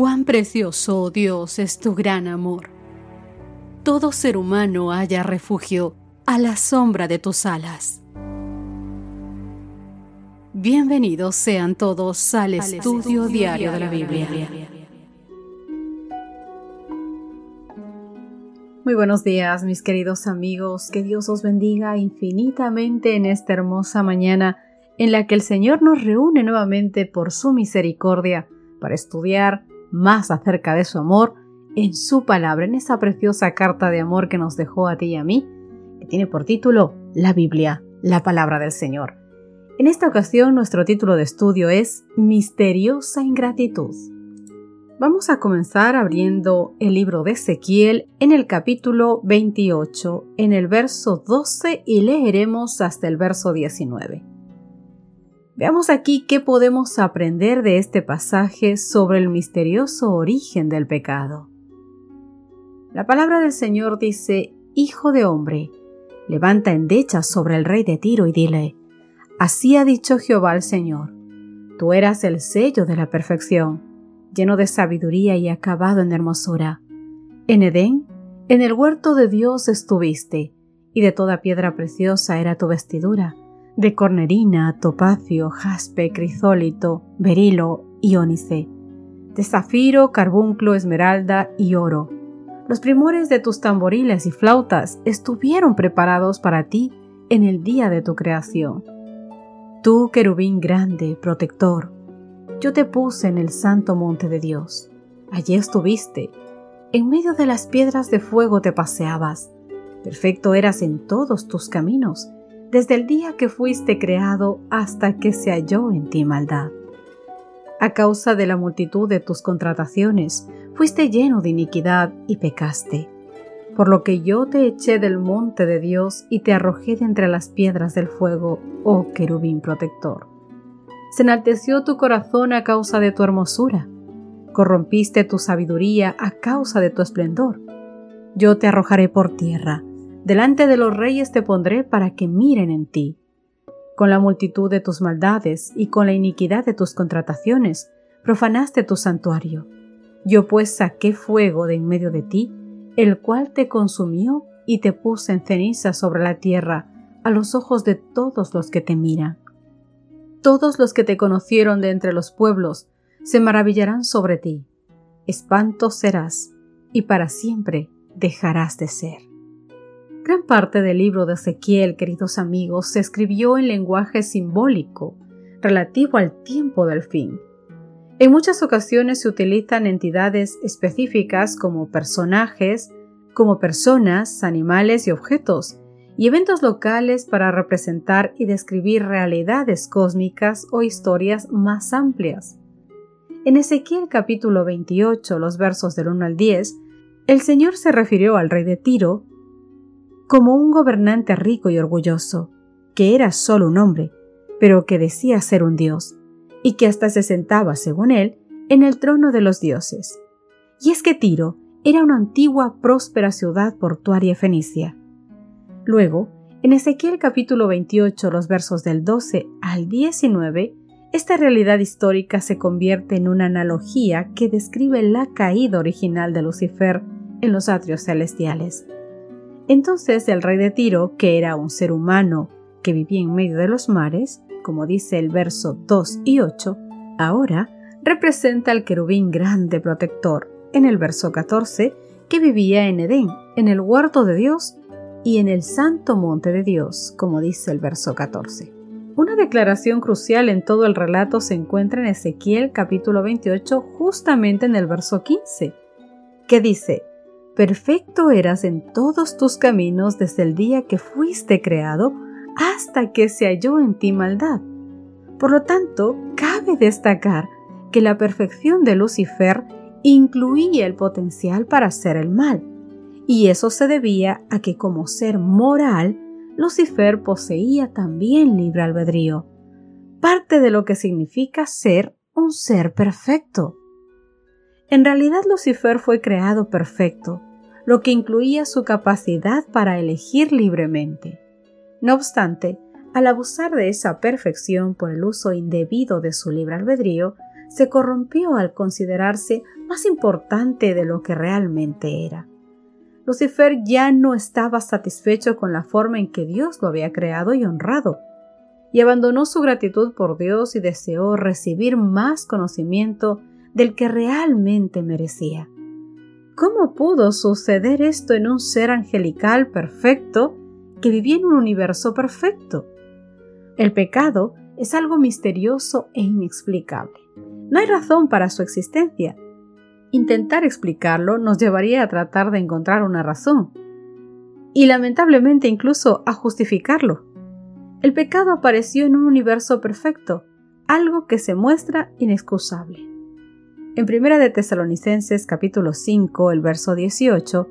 Cuán precioso, oh Dios, es tu gran amor. Todo ser humano haya refugio a la sombra de tus alas. Bienvenidos sean todos al, estudio, diario de la Biblia. Muy buenos días, mis queridos amigos. Que Dios os bendiga infinitamente en esta hermosa mañana en la que el Señor nos reúne nuevamente por su misericordia para estudiar más acerca de su amor en su palabra, en esa preciosa carta de amor que nos dejó a ti y a mí, que tiene por título La Biblia, la palabra del Señor. En esta ocasión nuestro título de estudio es Misteriosa ingratitud. Vamos a comenzar abriendo el libro de Ezequiel en el capítulo 28, en el verso 12 y leeremos hasta el verso 19. Veamos aquí qué podemos aprender de este pasaje sobre el misterioso origen del pecado. La palabra del Señor dice, Hijo de hombre, levanta endechas sobre el rey de Tiro y dile, Así ha dicho Jehová el Señor, tú eras el sello de la perfección, lleno de sabiduría y acabado en hermosura. En Edén, en el huerto de Dios estuviste, y de toda piedra preciosa era tu vestidura de cornerina, topacio, jaspe, crisólito, berilo y ónice, de zafiro, carbunclo, esmeralda y oro. Los primores de tus tamboriles y flautas estuvieron preparados para ti en el día de tu creación. Tú, querubín grande, protector, yo te puse en el santo monte de Dios. Allí estuviste. En medio de las piedras de fuego te paseabas. Perfecto eras en todos tus caminos desde el día que fuiste creado hasta que se halló en ti maldad. A causa de la multitud de tus contrataciones, fuiste lleno de iniquidad y pecaste. Por lo que yo te eché del monte de Dios y te arrojé de entre las piedras del fuego, oh querubín protector. Se enalteció tu corazón a causa de tu hermosura. Corrompiste tu sabiduría a causa de tu esplendor. Yo te arrojaré por tierra Delante de los reyes te pondré para que miren en ti. Con la multitud de tus maldades y con la iniquidad de tus contrataciones, profanaste tu santuario. Yo pues saqué fuego de en medio de ti, el cual te consumió y te puse en ceniza sobre la tierra, a los ojos de todos los que te miran. Todos los que te conocieron de entre los pueblos se maravillarán sobre ti. Espanto serás, y para siempre dejarás de ser. Gran parte del libro de Ezequiel, queridos amigos, se escribió en lenguaje simbólico, relativo al tiempo del fin. En muchas ocasiones se utilizan entidades específicas como personajes, como personas, animales y objetos, y eventos locales para representar y describir realidades cósmicas o historias más amplias. En Ezequiel capítulo 28, los versos del 1 al 10, el Señor se refirió al rey de Tiro, como un gobernante rico y orgulloso, que era solo un hombre, pero que decía ser un dios, y que hasta se sentaba, según él, en el trono de los dioses. Y es que Tiro era una antigua próspera ciudad portuaria fenicia. Luego, en Ezequiel capítulo 28, los versos del 12 al 19, esta realidad histórica se convierte en una analogía que describe la caída original de Lucifer en los atrios celestiales. Entonces el rey de Tiro, que era un ser humano que vivía en medio de los mares, como dice el verso 2 y 8, ahora representa al querubín grande protector en el verso 14, que vivía en Edén, en el huerto de Dios y en el santo monte de Dios, como dice el verso 14. Una declaración crucial en todo el relato se encuentra en Ezequiel capítulo 28, justamente en el verso 15, que dice, perfecto eras en todos tus caminos desde el día que fuiste creado hasta que se halló en ti maldad. Por lo tanto, cabe destacar que la perfección de Lucifer incluía el potencial para hacer el mal, y eso se debía a que como ser moral, Lucifer poseía también libre albedrío, parte de lo que significa ser un ser perfecto. En realidad Lucifer fue creado perfecto, lo que incluía su capacidad para elegir libremente. No obstante, al abusar de esa perfección por el uso indebido de su libre albedrío, se corrompió al considerarse más importante de lo que realmente era. Lucifer ya no estaba satisfecho con la forma en que Dios lo había creado y honrado, y abandonó su gratitud por Dios y deseó recibir más conocimiento del que realmente merecía. ¿Cómo pudo suceder esto en un ser angelical perfecto que vivía en un universo perfecto? El pecado es algo misterioso e inexplicable. No hay razón para su existencia. Intentar explicarlo nos llevaría a tratar de encontrar una razón, y lamentablemente incluso a justificarlo. El pecado apareció en un universo perfecto, algo que se muestra inexcusable. En Primera de Tesalonicenses capítulo 5, el verso 18,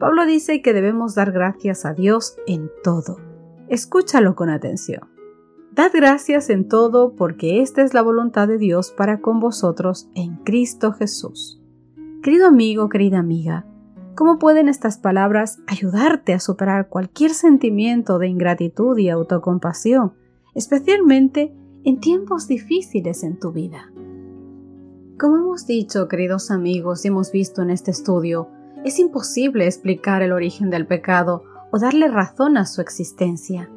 Pablo dice que debemos dar gracias a Dios en todo. Escúchalo con atención. Dad gracias en todo porque esta es la voluntad de Dios para con vosotros en Cristo Jesús. Querido amigo, querida amiga, ¿cómo pueden estas palabras ayudarte a superar cualquier sentimiento de ingratitud y autocompasión, especialmente en tiempos difíciles en tu vida? Como hemos dicho, queridos amigos, y hemos visto en este estudio, es imposible explicar el origen del pecado o darle razón a su existencia.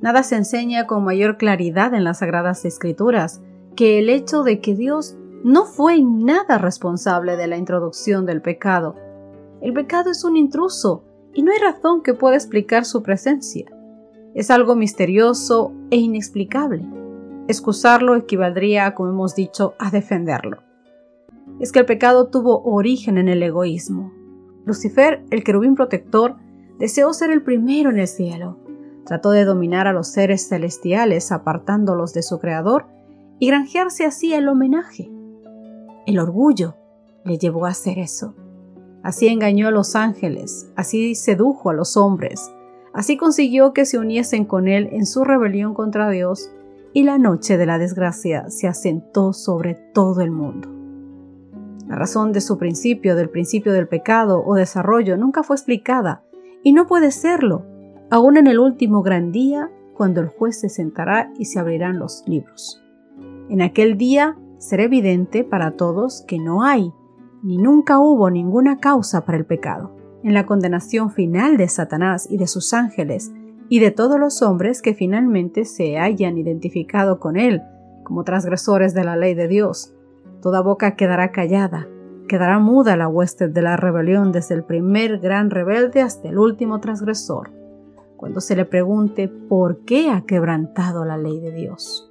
Nada se enseña con mayor claridad en las Sagradas Escrituras que el hecho de que Dios no fue nada responsable de la introducción del pecado. El pecado es un intruso y no hay razón que pueda explicar su presencia. Es algo misterioso e inexplicable. Excusarlo equivaldría, como hemos dicho, a defenderlo. Es que el pecado tuvo origen en el egoísmo. Lucifer, el querubín protector, deseó ser el primero en el cielo Trató de dominar a los seres celestiales apartándolos de su Creador y granjearse así el homenaje. El orgullo le llevó a hacer eso. Así engañó a los ángeles, así sedujo a los hombres, así consiguió que se uniesen con él en su rebelión contra Dios y la noche de la desgracia se asentó sobre todo el mundo. La razón de su principio, del principio del pecado o desarrollo nunca fue explicada y no puede serlo aún en el último gran día, cuando el juez se sentará y se abrirán los libros. En aquel día será evidente para todos que no hay, ni nunca hubo ninguna causa para el pecado. En la condenación final de Satanás y de sus ángeles, y de todos los hombres que finalmente se hayan identificado con él como transgresores de la ley de Dios, toda boca quedará callada, quedará muda la hueste de la rebelión desde el primer gran rebelde hasta el último transgresor cuando se le pregunte por qué ha quebrantado la ley de Dios.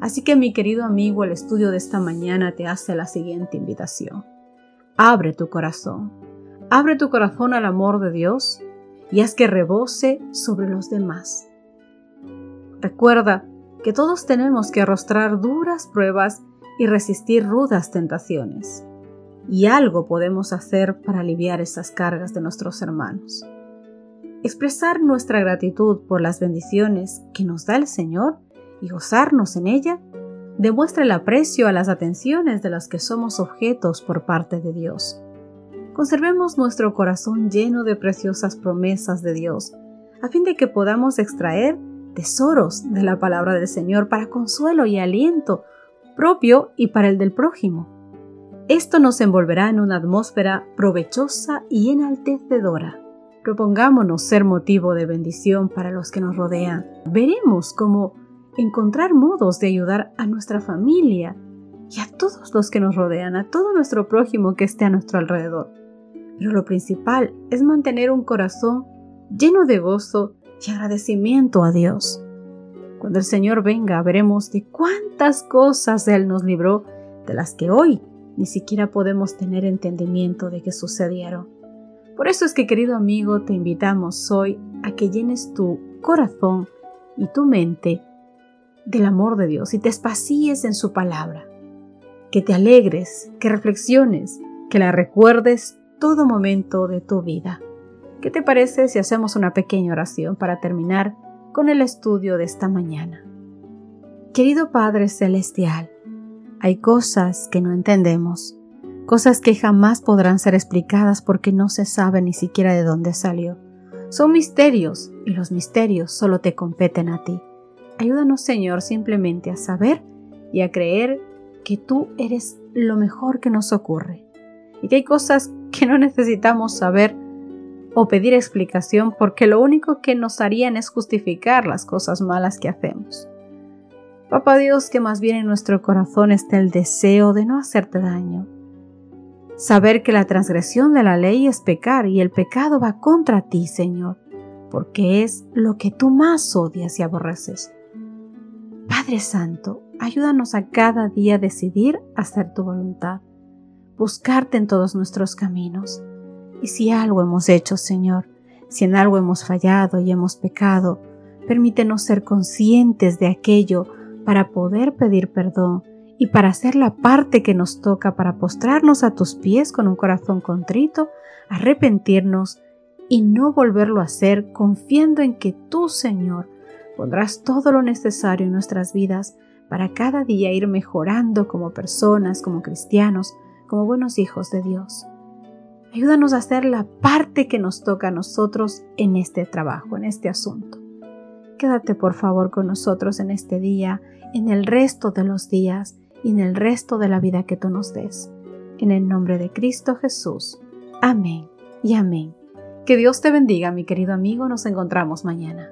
Así que mi querido amigo, el estudio de esta mañana te hace la siguiente invitación. Abre tu corazón, abre tu corazón al amor de Dios y haz que rebose sobre los demás. Recuerda que todos tenemos que arrostrar duras pruebas y resistir rudas tentaciones. Y algo podemos hacer para aliviar esas cargas de nuestros hermanos. Expresar nuestra gratitud por las bendiciones que nos da el Señor y gozarnos en ella demuestra el aprecio a las atenciones de las que somos objetos por parte de Dios. Conservemos nuestro corazón lleno de preciosas promesas de Dios, a fin de que podamos extraer tesoros de la palabra del Señor para consuelo y aliento propio y para el del prójimo. Esto nos envolverá en una atmósfera provechosa y enaltecedora. Propongámonos ser motivo de bendición para los que nos rodean. Veremos cómo encontrar modos de ayudar a nuestra familia y a todos los que nos rodean, a todo nuestro prójimo que esté a nuestro alrededor. Pero lo principal es mantener un corazón lleno de gozo y agradecimiento a Dios. Cuando el Señor venga, veremos de cuántas cosas Él nos libró, de las que hoy ni siquiera podemos tener entendimiento de que sucedieron. Por eso es que, querido amigo, te invitamos hoy a que llenes tu corazón y tu mente del amor de Dios y te espacíes en su palabra. Que te alegres, que reflexiones, que la recuerdes todo momento de tu vida. ¿Qué te parece si hacemos una pequeña oración para terminar con el estudio de esta mañana? Querido Padre Celestial, hay cosas que no entendemos cosas que jamás podrán ser explicadas porque no se sabe ni siquiera de dónde salió. Son misterios y los misterios solo te competen a ti. Ayúdanos, Señor, simplemente a saber y a creer que tú eres lo mejor que nos ocurre y que hay cosas que no necesitamos saber o pedir explicación porque lo único que nos harían es justificar las cosas malas que hacemos. Papá Dios, que más bien en nuestro corazón está el deseo de no hacerte daño. Saber que la transgresión de la ley es pecar y el pecado va contra ti, Señor, porque es lo que tú más odias y aborreces. Padre Santo, ayúdanos a cada día decidir hacer tu voluntad, buscarte en todos nuestros caminos. Y si algo hemos hecho, Señor, si en algo hemos fallado y hemos pecado, permítenos ser conscientes de aquello para poder pedir perdón y para hacer la parte que nos toca para postrarnos a tus pies con un corazón contrito, arrepentirnos y no volverlo a hacer confiando en que tú, Señor, pondrás todo lo necesario en nuestras vidas para cada día ir mejorando como personas, como cristianos, como buenos hijos de Dios. Ayúdanos a hacer la parte que nos toca a nosotros en este trabajo, en este asunto. Quédate por favor con nosotros en este día, en el resto de los días y en el resto de la vida que tú nos des. En el nombre de Cristo Jesús. Amén y amén. Que Dios te bendiga, mi querido amigo. Nos encontramos mañana.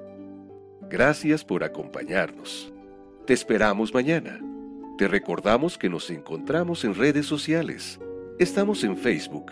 Gracias por acompañarnos. Te esperamos mañana. Te recordamos que nos encontramos en redes sociales. Estamos en Facebook,